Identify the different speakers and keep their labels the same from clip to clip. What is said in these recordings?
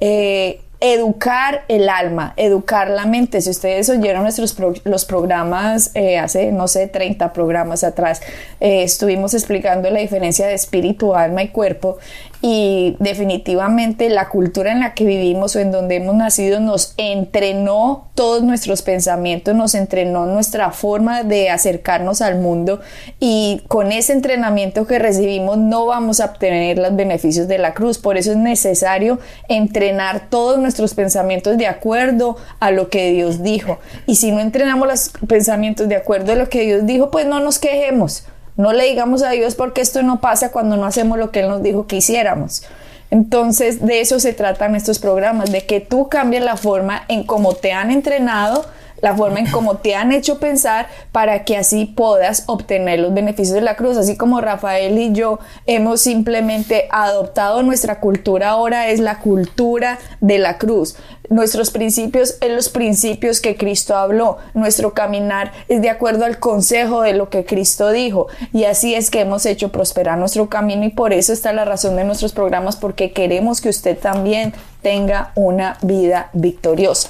Speaker 1: eh, educar el alma, educar la mente. Si ustedes oyeron nuestros los programas eh, hace, no sé, 30 programas atrás, eh, estuvimos explicando la diferencia de espíritu, alma y cuerpo y definitivamente la cultura en la que vivimos o en donde hemos nacido nos entrenó todos nuestros pensamientos, nos entrenó nuestra forma de acercarnos al mundo y con ese entrenamiento que recibimos no vamos a obtener los beneficios de la cruz. Por eso es necesario entrenar todos nuestros pensamientos de acuerdo a lo que Dios dijo. Y si no entrenamos los pensamientos de acuerdo a lo que Dios dijo, pues no nos quejemos no le digamos a Dios porque esto no pasa cuando no hacemos lo que Él nos dijo que hiciéramos. Entonces, de eso se tratan estos programas, de que tú cambies la forma en cómo te han entrenado, la forma en cómo te han hecho pensar para que así puedas obtener los beneficios de la cruz. Así como Rafael y yo hemos simplemente adoptado nuestra cultura ahora es la cultura de la cruz. Nuestros principios es los principios que Cristo habló. Nuestro caminar es de acuerdo al consejo de lo que Cristo dijo. Y así es que hemos hecho prosperar nuestro camino y por eso está la razón de nuestros programas porque queremos que usted también tenga una vida victoriosa.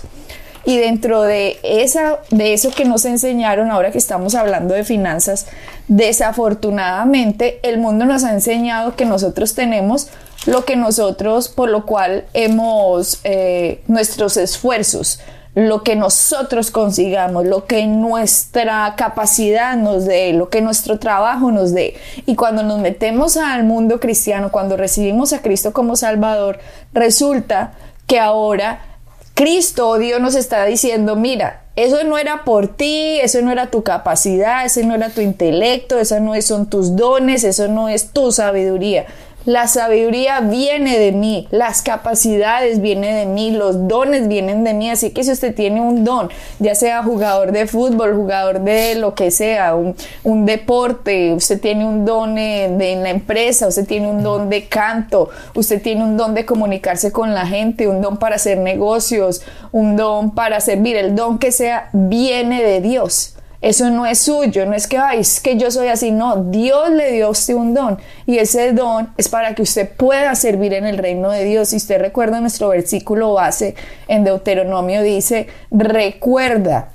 Speaker 1: Y dentro de, esa, de eso que nos enseñaron, ahora que estamos hablando de finanzas, desafortunadamente el mundo nos ha enseñado que nosotros tenemos lo que nosotros, por lo cual hemos, eh, nuestros esfuerzos, lo que nosotros consigamos, lo que nuestra capacidad nos dé, lo que nuestro trabajo nos dé. Y cuando nos metemos al mundo cristiano, cuando recibimos a Cristo como Salvador, resulta que ahora Cristo, Dios nos está diciendo, mira, eso no era por ti, eso no era tu capacidad, ese no era tu intelecto, esos no son tus dones, eso no es tu sabiduría. La sabiduría viene de mí, las capacidades vienen de mí, los dones vienen de mí. Así que si usted tiene un don, ya sea jugador de fútbol, jugador de lo que sea, un, deporte, usted tiene un don en, en la empresa, usted tiene un don de canto, usted tiene un don de comunicarse con la gente, un don para hacer negocios, un don para servir, el don que sea, viene de Dios. Eso no es suyo, no es que, ay, es que yo soy así, no, Dios le dio a usted un don y ese don es para que usted pueda servir en el reino de Dios. Si usted recuerda nuestro versículo base en Deuteronomio dice, recuerda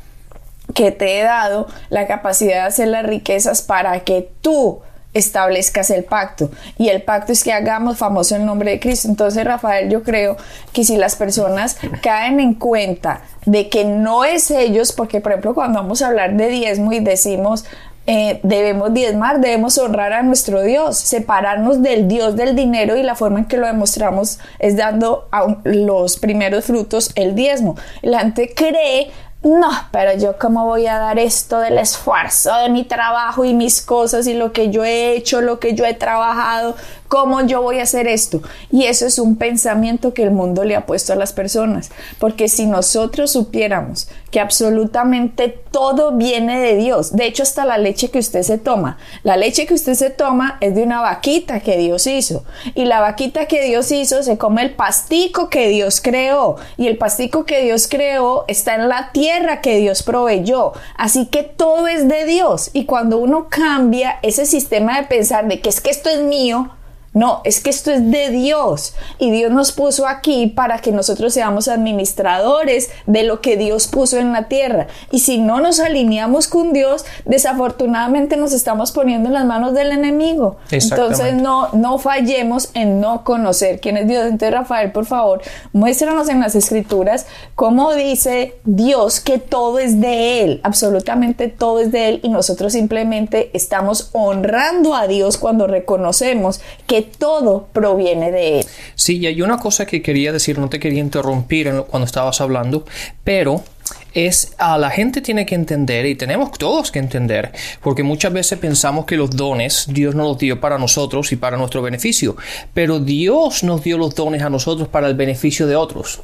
Speaker 1: que te he dado la capacidad de hacer las riquezas para que tú establezcas el pacto y el pacto es que hagamos famoso el nombre de Cristo. Entonces, Rafael, yo creo que si las personas caen en cuenta de que no es ellos, porque por ejemplo cuando vamos a hablar de diezmo y decimos eh, debemos diezmar, debemos honrar a nuestro Dios, separarnos del Dios del dinero y la forma en que lo demostramos es dando a los primeros frutos el diezmo. La gente cree no, pero yo cómo voy a dar esto del esfuerzo de mi trabajo y mis cosas y lo que yo he hecho, lo que yo he trabajado, ¿Cómo yo voy a hacer esto? Y eso es un pensamiento que el mundo le ha puesto a las personas, porque si nosotros supiéramos que absolutamente todo viene de Dios, de hecho hasta la leche que usted se toma, la leche que usted se toma es de una vaquita que Dios hizo, y la vaquita que Dios hizo se come el pastico que Dios creó, y el pastico que Dios creó está en la tierra que Dios proveyó, así que todo es de Dios, y cuando uno cambia ese sistema de pensar de que es que esto es mío, no, es que esto es de Dios y Dios nos puso aquí para que nosotros seamos administradores de lo que Dios puso en la tierra. Y si no nos alineamos con Dios, desafortunadamente nos estamos poniendo en las manos del enemigo. Entonces no, no fallemos en no conocer quién es Dios. Entonces Rafael, por favor, muéstranos en las escrituras cómo dice Dios que todo es de Él, absolutamente todo es de Él y nosotros simplemente estamos honrando a Dios cuando reconocemos que todo proviene de Él.
Speaker 2: Sí, y hay una cosa que quería decir, no te quería interrumpir cuando estabas hablando, pero es a la gente tiene que entender y tenemos todos que entender, porque muchas veces pensamos que los dones Dios nos los dio para nosotros y para nuestro beneficio, pero Dios nos dio los dones a nosotros para el beneficio de otros.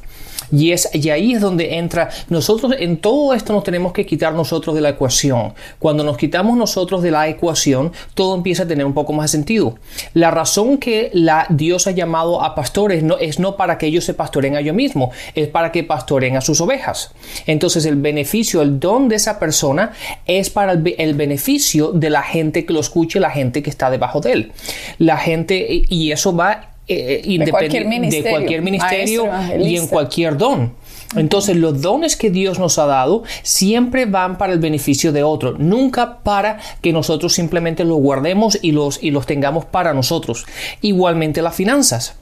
Speaker 2: Y, es, y ahí es donde entra, nosotros en todo esto nos tenemos que quitar nosotros de la ecuación. Cuando nos quitamos nosotros de la ecuación, todo empieza a tener un poco más de sentido. La razón que la Dios ha llamado a pastores no, es no para que ellos se pastoren a ellos mismos, es para que pastoren a sus ovejas. Entonces el beneficio, el don de esa persona es para el, el beneficio de la gente que lo escuche, la gente que está debajo de él. La gente, y eso va eh, de cualquier ministerio, de cualquier ministerio y en cualquier don. Entonces los dones que Dios nos ha dado siempre van para el beneficio de otro, nunca para que nosotros simplemente los guardemos y los, y los tengamos para nosotros. Igualmente las finanzas.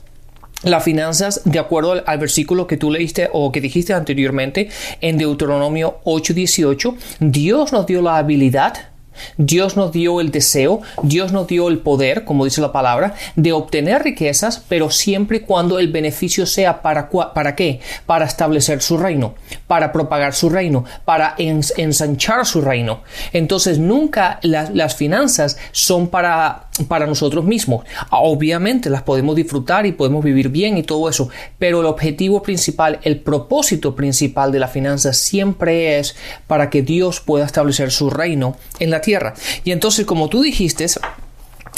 Speaker 2: Las finanzas, de acuerdo al, al, versículo que tú leíste o que dijiste anteriormente en Deuteronomio 8:18, Dios nos dio la habilidad Dios nos dio el deseo, Dios nos dio el poder, como dice la palabra, de obtener riquezas, pero siempre y cuando el beneficio sea para, para qué? Para establecer su reino, para propagar su reino, para ensanchar su reino. Entonces nunca las finanzas son para, para nosotros mismos. Obviamente las podemos disfrutar y podemos vivir bien y todo eso, pero el objetivo principal, el propósito principal de la finanza siempre es para que Dios pueda establecer su reino en la tierra. Y entonces, como tú dijiste,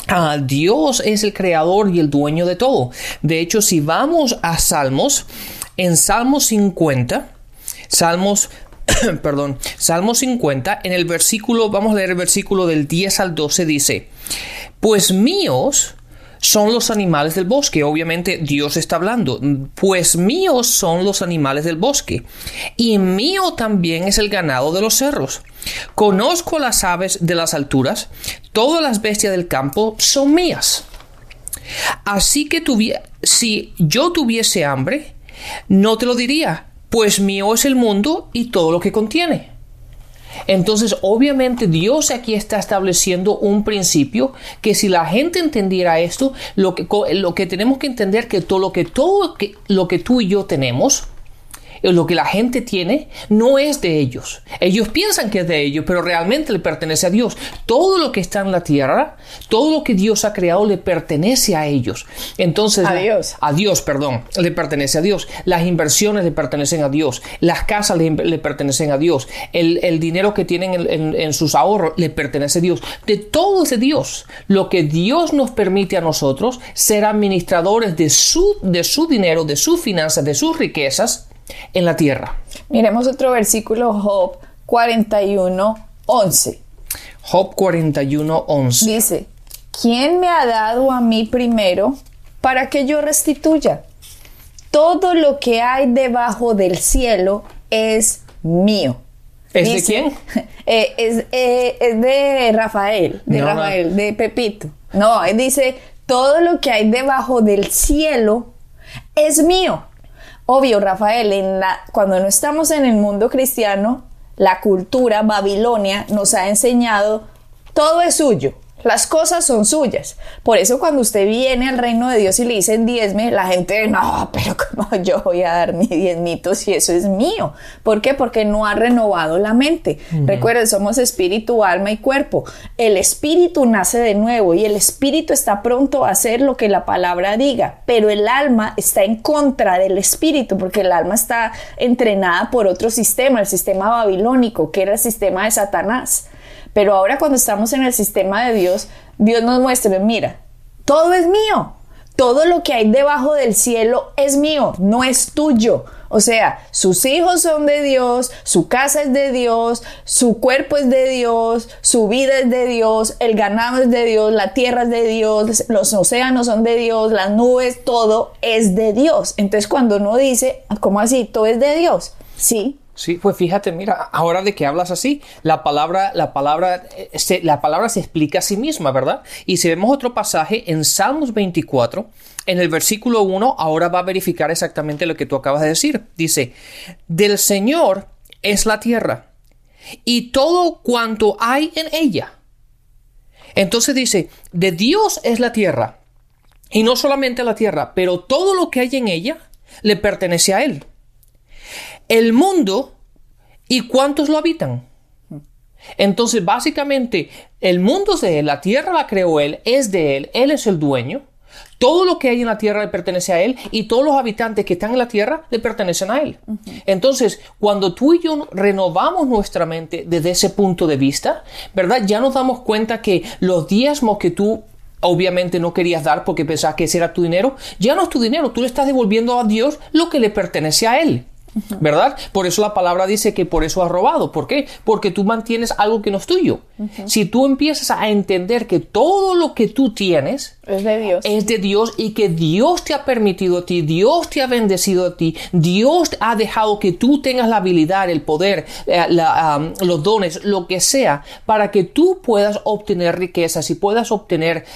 Speaker 2: Ah, Dios es el creador y el dueño de todo. De hecho, si vamos a Salmos, en Salmos 50, Salmos, perdón, Salmos 50, en el versículo, vamos a leer el versículo del 10 al 12, dice, pues míos son los animales del bosque. Obviamente Dios está hablando. Pues míos son los animales del bosque. Y mío también es el ganado de los cerros. Conozco las aves de las alturas. Todas las bestias del campo son mías. Así que si yo tuviese hambre, no te lo diría, pues mío es el mundo y todo lo que contiene. Entonces, obviamente Dios aquí está estableciendo un principio que si la gente entendiera esto, lo que, lo que tenemos que entender que todo lo que todo lo que tú y yo tenemos lo que la gente tiene no es de ellos. Ellos piensan que es de ellos, pero realmente le pertenece a Dios. Todo lo que está en la tierra, todo lo que Dios ha creado le pertenece a ellos. Entonces,
Speaker 1: a Dios.
Speaker 2: A Dios, perdón, le pertenece a Dios. Las inversiones le pertenecen a Dios. Las casas le, pertenecen a Dios. El, dinero que tienen en, en, sus ahorros le pertenece a Dios. De todo es de Dios. Lo que Dios nos permite a nosotros ser administradores de su, de su dinero, de sus finanzas, de sus riquezas, en la tierra.
Speaker 1: Miremos otro versículo, Job 41, 11.
Speaker 2: Job 41, 11.
Speaker 1: Dice, ¿quién me ha dado a mí primero para que yo restituya? Todo lo que hay debajo del cielo es mío.
Speaker 2: ¿Es de quién?
Speaker 1: Eh, es, eh, es, de Rafael, de Rafael, de Pepito. No, él dice, todo lo que hay debajo del cielo es mío. Obvio, Rafael, en la, cuando no estamos en el mundo cristiano, la cultura babilonia nos ha enseñado todo es suyo, las cosas son suyas. Por eso cuando usted viene al reino de Dios y le dicen diezme, la gente, no, pero ¿cómo yo voy a dar mi diezmito si eso es mío? ¿Por qué? Porque no ha renovado la mente. Recuerden, somos espíritu, alma y cuerpo. El espíritu nace de nuevo y el espíritu está pronto a hacer lo que la palabra diga, pero el alma está en contra del espíritu porque el alma está entrenada por otro sistema, el sistema babilónico, que era el sistema de Satanás. Pero ahora cuando estamos en el sistema de Dios, Dios nos muestra, mira, todo es mío. Todo lo que hay debajo del cielo es mío, no es tuyo. O sea, sus hijos son de Dios, su casa es de Dios, su cuerpo es de Dios, su vida es de Dios, el ganado es de Dios, la tierra es de Dios, los océanos son de Dios, las nubes, todo es de Dios. Entonces cuando uno dice, ¿cómo así? Todo es de Dios. Sí,
Speaker 2: Sí, pues fíjate, mira, ahora de que hablas así, la palabra, la palabra, eh, se, la palabra se explica a sí misma, ¿verdad? Y si vemos otro pasaje en Salmos 24, en el versículo 1, ahora va a verificar exactamente lo que tú acabas de decir. Dice, del Señor es la tierra y todo cuanto hay en ella. Entonces dice, de Dios es la tierra. Y no solamente la tierra, pero todo lo que hay en ella le pertenece a Él. El mundo ¿Y cuántos lo habitan? Entonces, básicamente, el mundo es de Él, la tierra la creó Él, es de Él, Él es el dueño. Todo lo que hay en la tierra le pertenece a Él y todos los habitantes que están en la tierra le pertenecen a Él. Entonces, cuando tú y yo renovamos nuestra mente desde ese punto de vista, ¿verdad? Ya nos damos cuenta que los diezmos que tú obviamente no querías dar porque pensabas que ese era tu dinero, ya no es tu dinero, tú le estás devolviendo a Dios lo que le pertenece a Él. ¿Verdad? Por eso la palabra dice que por eso has robado. ¿Por qué? Porque tú mantienes algo que no es tuyo. Si tú empiezas a entender que todo lo que tú tienes
Speaker 1: es de Dios.
Speaker 2: Es de Dios y que Dios te ha permitido a ti, Dios te ha bendecido a ti, Dios ha dejado que tú tengas la habilidad, el poder, eh, los dones, lo que sea, para que tú puedas obtener riquezas y puedas obtener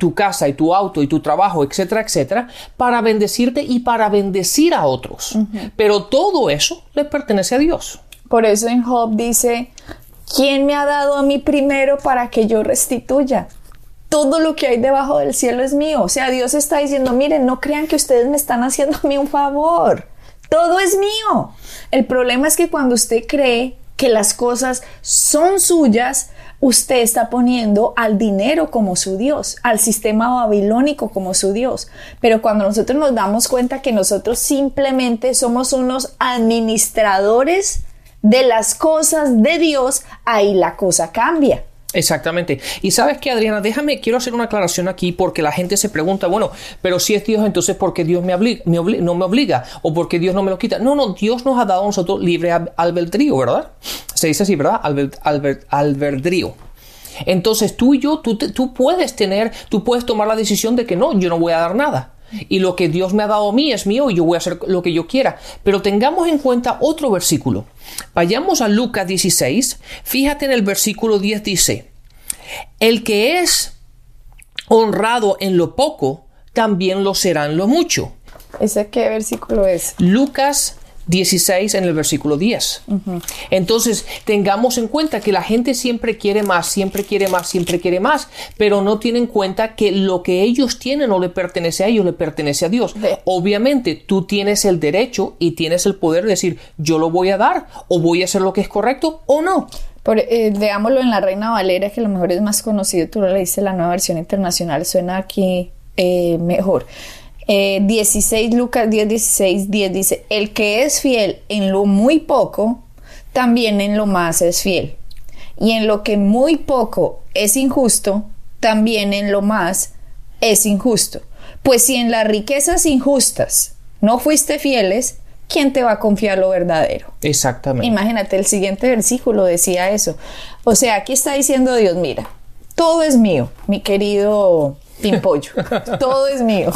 Speaker 2: tu casa y tu auto y tu trabajo, etcétera, etcétera, para bendecirte y para bendecir a otros. Pero todo eso le pertenece a Dios.
Speaker 1: Por eso en Job dice, ¿quién me ha dado a mí primero para que yo restituya? todo lo que hay debajo del cielo es mío. O sea, Dios está diciendo, miren, no crean que ustedes me están haciendo a mí un favor. Todo es mío. El problema es que cuando usted cree que las cosas son suyas, usted está poniendo al dinero como su Dios, al sistema babilónico como su Dios. Pero cuando nosotros nos damos cuenta que nosotros simplemente somos unos administradores de las cosas de Dios, ahí la cosa cambia.
Speaker 2: Exactamente. Y sabes que, Adriana, déjame, quiero hacer una aclaración aquí porque la gente se pregunta, bueno, pero si es Dios, entonces ¿por qué Dios me, no me obliga? ¿O por qué Dios no me lo quita? No, no, Dios nos ha dado a nosotros libre albedrío, ¿verdad? Se dice así, ¿verdad? albedrío. Entonces tú y yo, tú, tú puedes tener, tú puedes tomar la decisión de que no, yo no voy a dar nada. Y lo que Dios me ha dado a mí es mío y yo voy a hacer lo que yo quiera. Pero tengamos en cuenta otro versículo. Vayamos a Lucas 16. Fíjate en el versículo 10 dice, el que es honrado en lo poco, también lo será en lo mucho.
Speaker 1: ¿Ese qué versículo es?
Speaker 2: Lucas 16 en el versículo 10. Entonces, tengamos en cuenta que la gente siempre quiere más, siempre quiere más, siempre quiere más, pero no tienen en cuenta que lo que ellos tienen no le pertenece a ellos, le pertenece a Dios. Obviamente, tú tienes el derecho y tienes el poder de decir, yo lo voy a dar o voy a hacer lo que es correcto o no.
Speaker 1: Por, eh, veámoslo en la Reina Valera, que a lo mejor es más conocido, tú lo leíste, la nueva versión internacional, suena aquí eh, mejor. 16, eh, Lucas 10, 16, 10 dice, el que es fiel en lo muy poco, también en lo más es fiel. Y en lo que muy poco es injusto, también en lo más es injusto. Pues si en las riquezas injustas no fuiste fieles, ¿quién te va a confiar lo verdadero?
Speaker 2: Exactamente.
Speaker 1: Imagínate, el siguiente versículo decía eso. O sea, aquí está diciendo Dios, mira, todo es mío, mi querido Pimpollo, todo es mío.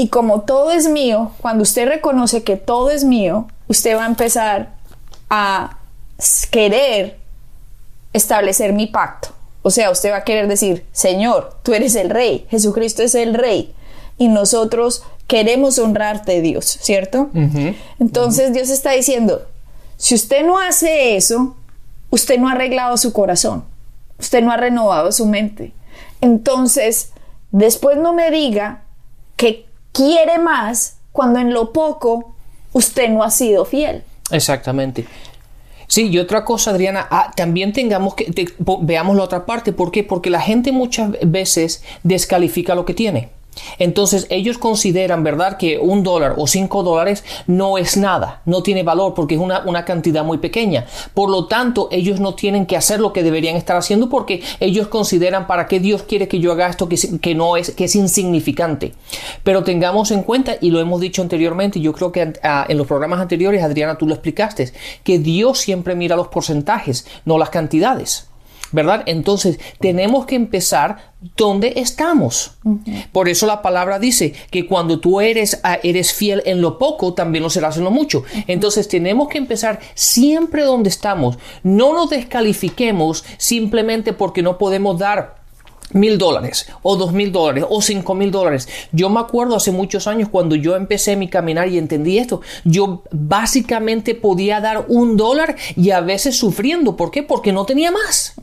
Speaker 1: Y como todo es mío, cuando usted reconoce que todo es mío, usted va a empezar a querer establecer mi pacto. O sea, usted va a querer decir, Señor, tú eres el rey, Jesucristo es el rey, y nosotros queremos honrarte, Dios, ¿cierto? Entonces Dios está diciendo, si usted no hace eso, usted no ha arreglado su corazón, usted no ha renovado su mente. Entonces, después no me diga que quiere más cuando en lo poco usted no ha sido fiel.
Speaker 2: Exactamente. Sí, y otra cosa, Adriana, ah, también tengamos que, veamos la otra parte. ¿Por qué? Porque la gente muchas veces descalifica lo que tiene. Entonces ellos consideran, ¿verdad?, que un dólar o cinco dólares no es nada, no tiene valor porque es una, cantidad muy pequeña. Por lo tanto, ellos no tienen que hacer lo que deberían estar haciendo porque ellos consideran para qué Dios quiere que yo haga esto que, que no es, que es insignificante. Pero tengamos en cuenta, y lo hemos dicho anteriormente, yo creo que ah, en los programas anteriores, Adriana, tú lo explicaste, que Dios siempre mira los porcentajes, no las cantidades. ¿Verdad? Entonces tenemos que empezar donde estamos. Por eso la palabra dice que cuando tú eres, ah, eres fiel en lo poco, también lo serás en lo mucho. Entonces tenemos que empezar siempre donde estamos. No nos descalifiquemos simplemente porque no podemos dar mil dólares o dos mil dólares o cinco mil dólares. Yo me acuerdo hace muchos años cuando yo empecé mi caminar y entendí esto, yo básicamente podía dar un dólar y a veces sufriendo. ¿Por qué? Porque no tenía más.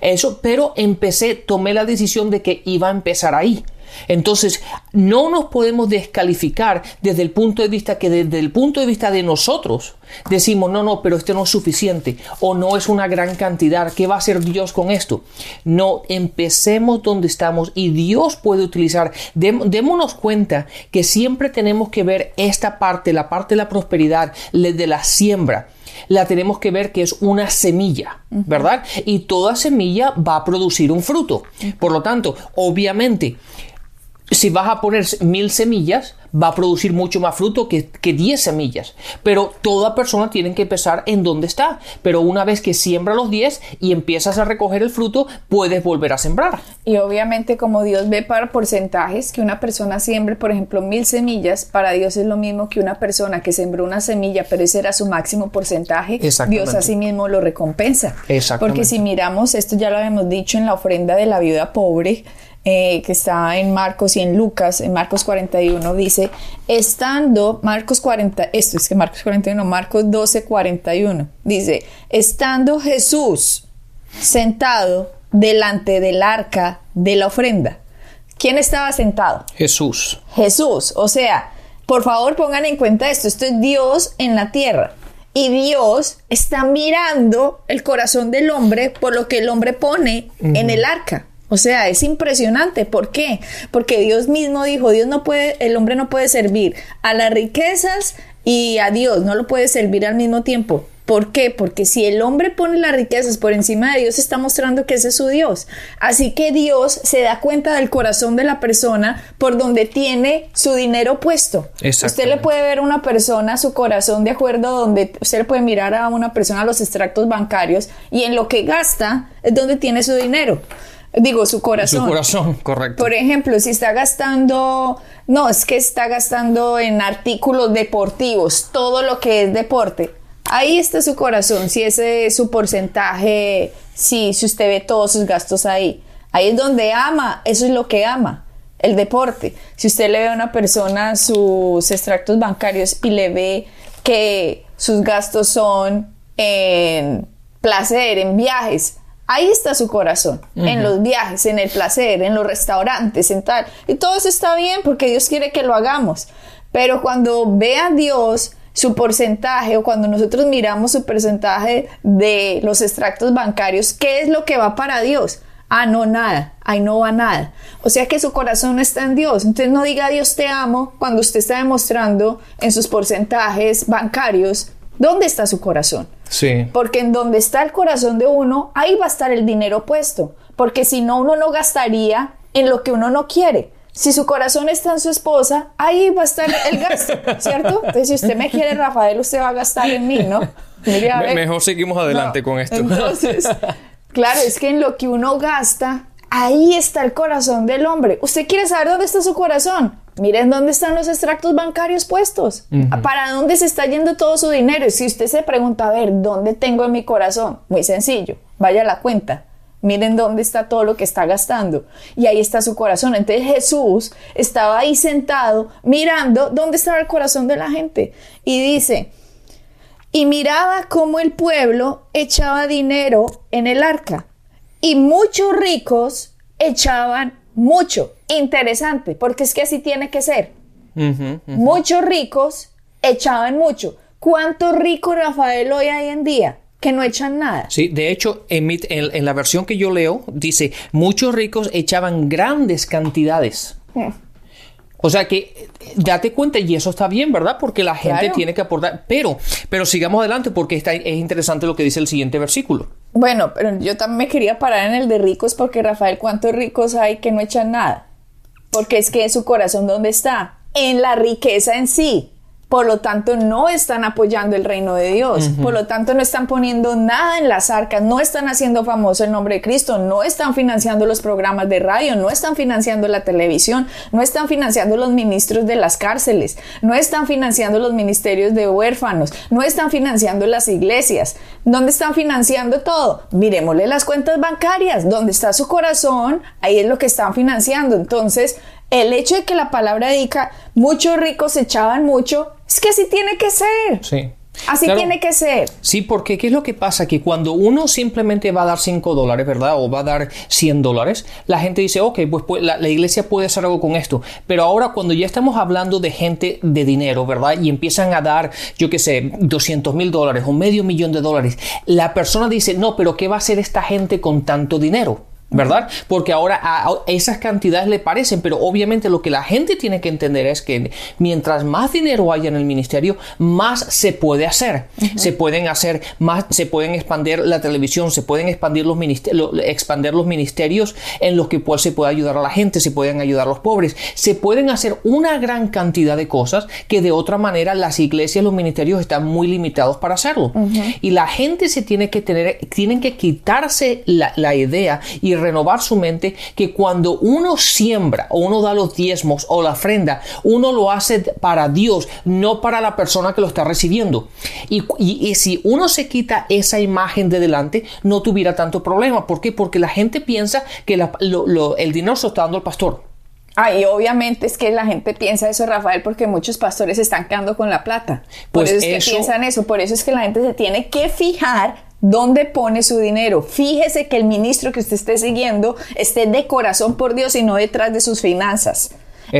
Speaker 2: Eso, pero empecé, tomé la decisión de que iba a empezar ahí. Entonces, no nos podemos descalificar desde el punto de vista que desde el punto de vista de nosotros decimos, no, no, pero esto no es suficiente o no es una gran cantidad, ¿qué va a hacer Dios con esto? No, empecemos donde estamos y Dios puede utilizar, démonos cuenta que siempre tenemos que ver esta parte, la parte de la prosperidad, de la siembra la tenemos que ver que es una semilla, ¿verdad? Y toda semilla va a producir un fruto. Por lo tanto, obviamente, si vas a poner mil semillas, va a producir mucho más fruto que, que 10 semillas. Pero toda persona tiene que empezar en donde está. Pero una vez que siembra los 10 y empiezas a recoger el fruto, puedes volver a sembrar.
Speaker 1: Y obviamente como Dios ve para porcentajes, que una persona siembre, por ejemplo, mil semillas, para Dios es lo mismo que una persona que sembró una semilla, pero ese era su máximo porcentaje, Dios así mismo lo recompensa. Porque si miramos, esto ya lo habíamos dicho en la ofrenda de la viuda pobre, eh, que está en Marcos y en Lucas, en Marcos 41, dice, estando, Marcos 40, esto es que Marcos 41, Marcos 12, 41, dice, estando Jesús sentado delante del arca de la ofrenda. ¿Quién estaba sentado?
Speaker 2: Jesús.
Speaker 1: Jesús, o sea, por favor pongan en cuenta esto, esto es Dios en la tierra. Y Dios está mirando el corazón del hombre por lo que el hombre pone en el arca. O sea, es impresionante. ¿Por qué? Porque Dios mismo dijo, Dios no puede, el hombre no puede servir a las riquezas y a Dios, no lo puede servir al mismo tiempo. ¿Por qué? Porque si el hombre pone las riquezas por encima de Dios, está mostrando que ese es su Dios. Así que Dios se da cuenta del corazón de la persona por donde tiene su dinero puesto. Usted le puede ver a una persona su corazón de acuerdo donde usted le puede mirar a una persona los extractos bancarios y en lo que gasta es donde tiene su dinero. Digo, su corazón.
Speaker 2: Su corazón, correcto.
Speaker 1: Por ejemplo, si está gastando, no, es que está gastando en artículos deportivos, todo lo que es deporte. Ahí está su corazón, si ese es su porcentaje, si, si usted ve todos sus gastos ahí. Ahí es donde ama, eso es lo que ama, el deporte. Si usted le ve a una persona sus extractos bancarios y le ve que sus gastos son en placer, en viajes, Ahí está su corazón, en los viajes, en el placer, en los restaurantes, en tal. Y todo eso está bien porque Dios quiere que lo hagamos. Pero cuando ve a Dios su porcentaje o cuando nosotros miramos su porcentaje de los extractos bancarios, ¿qué es lo que va para Dios? Ah, no, nada, ahí no va nada. O sea que su corazón no está en Dios. Entonces no diga Dios te amo cuando usted está demostrando en sus porcentajes bancarios dónde está su corazón.
Speaker 2: Sí.
Speaker 1: Porque en donde está el corazón de uno, ahí va a estar el dinero puesto. Porque si no, uno no gastaría en lo que uno no quiere. Si su corazón está en su esposa, ahí va a estar el gasto, ¿cierto? Entonces, si usted me quiere, Rafael, usted va a gastar en mí, ¿no?
Speaker 2: Mejor seguimos adelante con esto.
Speaker 1: Entonces, claro, es que en lo que uno gasta, ahí está el corazón del hombre. ¿Usted quiere saber dónde está su corazón? Miren dónde están los extractos bancarios puestos. ¿Para dónde se está yendo todo su dinero? Y si usted se pregunta, a ver, ¿dónde tengo en mi corazón? Muy sencillo, vaya a la cuenta. Miren dónde está todo lo que está gastando. Y ahí está su corazón. Entonces Jesús estaba ahí sentado mirando dónde estaba el corazón de la gente. Y dice, y miraba cómo el pueblo echaba dinero en el arca. Y muchos ricos echaban mucho. Interesante, porque es que así tiene que ser. Muchos ricos echaban mucho. ¿Cuántos ricos, Rafael, hoy hay en día? que no echan nada.
Speaker 2: Sí, de hecho, en, en, la versión que yo leo, dice, muchos ricos echaban grandes cantidades. Mm. O sea que date cuenta y eso está bien, ¿verdad? Porque la gente tiene que aportar. Pero, pero sigamos adelante porque está, es interesante lo que dice el siguiente versículo.
Speaker 1: Bueno, pero yo también me quería parar en el de ricos porque Rafael, ¿cuántos ricos hay que no echan nada? Porque es que su corazón, ¿dónde está? En la riqueza en sí por lo tanto no están apoyando el reino de Dios, por lo tanto no están poniendo nada en las arcas, no están haciendo famoso el nombre de Cristo, no están financiando los programas de radio, no están financiando la televisión, no están financiando los ministros de las cárceles, no están financiando los ministerios de huérfanos, no están financiando las iglesias. ¿Dónde están financiando todo? Miremosle las cuentas bancarias, donde está su corazón, ahí es lo que están financiando. Entonces, el hecho de que la palabra diga muchos ricos echaban mucho, es que así tiene que ser.
Speaker 2: Sí.
Speaker 1: Así tiene que ser.
Speaker 2: Sí, porque ¿qué es lo que pasa? Que cuando uno simplemente va a dar 5 dólares, ¿verdad? O va a dar 100 dólares, la gente dice, ok, pues, pues la, la, iglesia puede hacer algo con esto. Pero ahora cuando ya estamos hablando de gente de dinero, ¿verdad? Y empiezan a dar, yo qué sé, 200 mil dólares o medio millón de dólares, la persona dice, no, pero ¿qué va a hacer esta gente con tanto dinero? ¿Verdad? Porque ahora a esas cantidades le parecen, pero obviamente lo que la gente tiene que entender es que mientras más dinero haya en el ministerio, más se puede hacer. Se pueden hacer más, se pueden expandir la televisión, se pueden expandir los, ministerios, expandir los ministerios en los que pues, se puede ayudar a la gente, se pueden ayudar a los pobres, se pueden hacer una gran cantidad de cosas que de otra manera las iglesias, los ministerios están muy limitados para hacerlo. Y la gente se tiene que tener, tienen que quitarse la, la idea y renovar su mente que cuando uno siembra o uno da los diezmos o la ofrenda, uno lo hace para Dios, no para la persona que lo está recibiendo. Y, y, si uno se quita esa imagen de delante, no tuviera tanto problema. ¿Por qué? Porque la gente piensa que la, lo, lo, el dinero se lo está dando el pastor.
Speaker 1: Ah, y obviamente es que la gente piensa eso, Rafael, porque muchos pastores están quedando con la plata. Por pues eso es eso... que piensan eso, por eso es que la gente se tiene que fijar ¿Dónde pone su dinero? Fíjese que el ministro que usted esté siguiendo esté de corazón por Dios y no detrás de sus finanzas.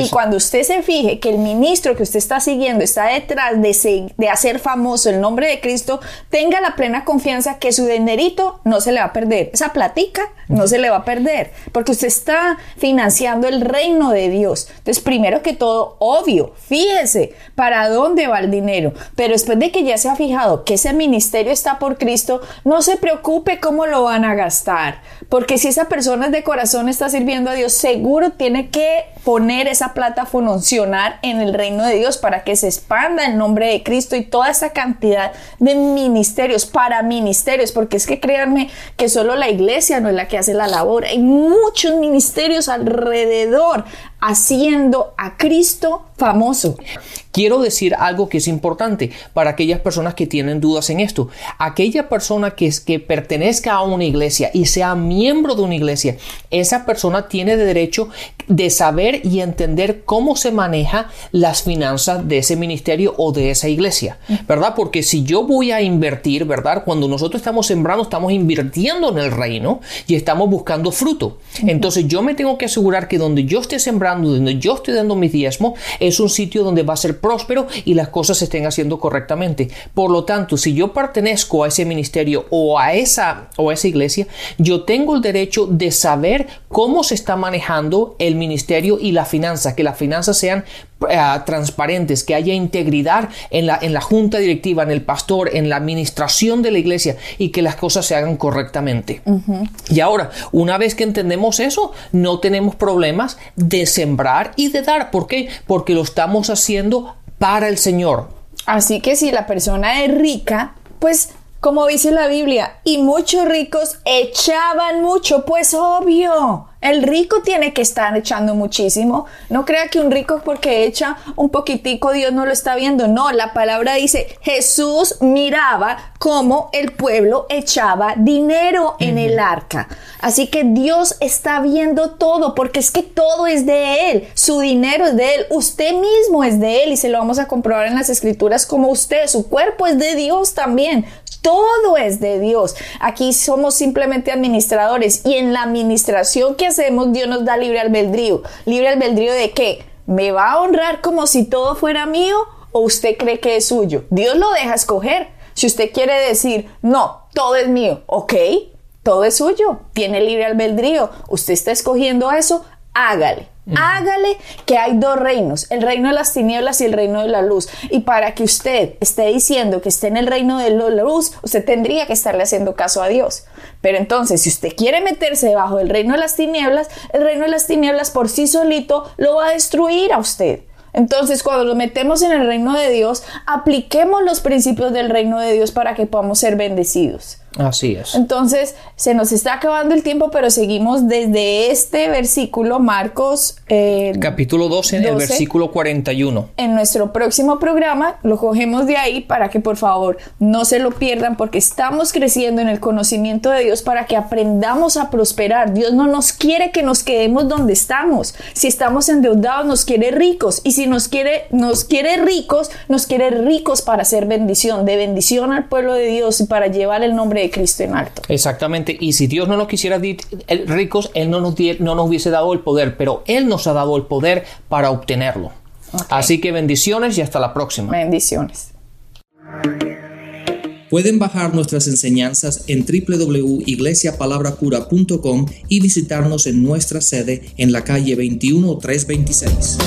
Speaker 1: Y cuando usted se fije que el ministro que usted está siguiendo está detrás de, de, hacer famoso el nombre de Cristo, tenga la plena confianza que su dinerito no se le va a perder. Esa platica no se le va a perder, porque usted está financiando el reino de Dios. Entonces, primero que todo, obvio, fíjese para dónde va el dinero. Pero después de que ya se ha fijado que ese ministerio está por Cristo, no se preocupe cómo lo van a gastar. Porque si esa persona de corazón está sirviendo a Dios, seguro tiene que poner esa plata funcionar en el reino de Dios para que se expanda el nombre de Cristo y toda esa cantidad de ministerios, para ministerios, porque es que créanme que solo la iglesia no es la que hace la labor, hay muchos ministerios alrededor haciendo a Cristo famoso.
Speaker 2: Quiero decir algo que es importante para aquellas personas que tienen dudas en esto. Aquella persona que, es, que pertenezca a una iglesia y sea miembro de una iglesia, esa persona tiene derecho de saber y entender cómo se maneja las finanzas de ese ministerio o de esa iglesia, ¿verdad? Porque si yo voy a invertir, ¿verdad? Cuando nosotros estamos sembrando, estamos invirtiendo en el reino y estamos buscando fruto. Entonces yo me tengo que asegurar que donde yo esté sembrando, donde yo estoy dando mi diezmo, es un sitio donde va a ser próspero y las cosas se estén haciendo correctamente. Por lo tanto, si yo pertenezco a ese ministerio o a esa o a esa iglesia, yo tengo el derecho de saber cómo se está manejando el ministerio y la finanza, que las finanzas sean eh, transparentes, que haya integridad en la, en la junta directiva, en el pastor, en la administración de la iglesia y que las cosas se hagan correctamente. Y ahora, una vez que entendemos eso, no tenemos problemas de sembrar y de dar. ¿Por qué? Porque lo estamos haciendo para el Señor.
Speaker 1: Así que si la persona es rica, pues como dice la Biblia, y muchos ricos echaban mucho, pues obvio. El rico tiene que estar echando muchísimo. No crea que un rico porque echa un poquitico Dios no lo está viendo. No, la palabra dice, Jesús miraba cómo el pueblo echaba dinero en el arca. Así que Dios está viendo todo porque es que todo es de Él. Su dinero es de Él. Usted mismo es de Él y se lo vamos a comprobar en las escrituras como usted. Su cuerpo es de Dios también todo es de Dios. Aquí somos simplemente administradores y en la administración que hacemos Dios nos da libre albedrío. ¿Libre albedrío de qué? ¿Me va a honrar como si todo fuera mío o usted cree que es suyo? Dios lo deja escoger. Si usted quiere decir, no, todo es mío, ok, todo es suyo, tiene libre albedrío, usted está escogiendo eso, hágale. Hágale que hay dos reinos, el reino de las tinieblas y el reino de la luz. Y para que usted esté diciendo que esté en el reino de la luz, usted tendría que estarle haciendo caso a Dios. Pero entonces, si usted quiere meterse debajo del reino de las tinieblas, el reino de las tinieblas por sí solito lo va a destruir a usted. Entonces, cuando lo metemos en el reino de Dios, apliquemos los principios del reino de Dios para que podamos ser bendecidos.
Speaker 2: Así es.
Speaker 1: Entonces, se nos está acabando el tiempo, pero seguimos desde este versículo, Marcos eh,
Speaker 2: Capítulo 12, el
Speaker 1: 12.
Speaker 2: versículo 41.
Speaker 1: en nuestro próximo programa lo cogemos de ahí para que por favor no se lo pierdan porque estamos creciendo en el conocimiento de Dios para que aprendamos a prosperar. Dios no nos quiere que nos quedemos donde estamos. Si estamos endeudados nos quiere ricos y si nos quiere nos quiere ricos, nos quiere ricos para hacer bendición, de bendición al pueblo de Dios y para llevar el nombre de Cristo en alto.
Speaker 2: Exactamente. Y si Dios no nos quisiera ricos, Él no nos, no nos hubiese dado el poder, pero Él nos ha dado el poder para obtenerlo. Así que bendiciones y hasta la próxima.
Speaker 1: Bendiciones.
Speaker 3: Pueden bajar nuestras enseñanzas en www.iglesiapalabracura.com y visitarnos en nuestra sede en la calle 21326.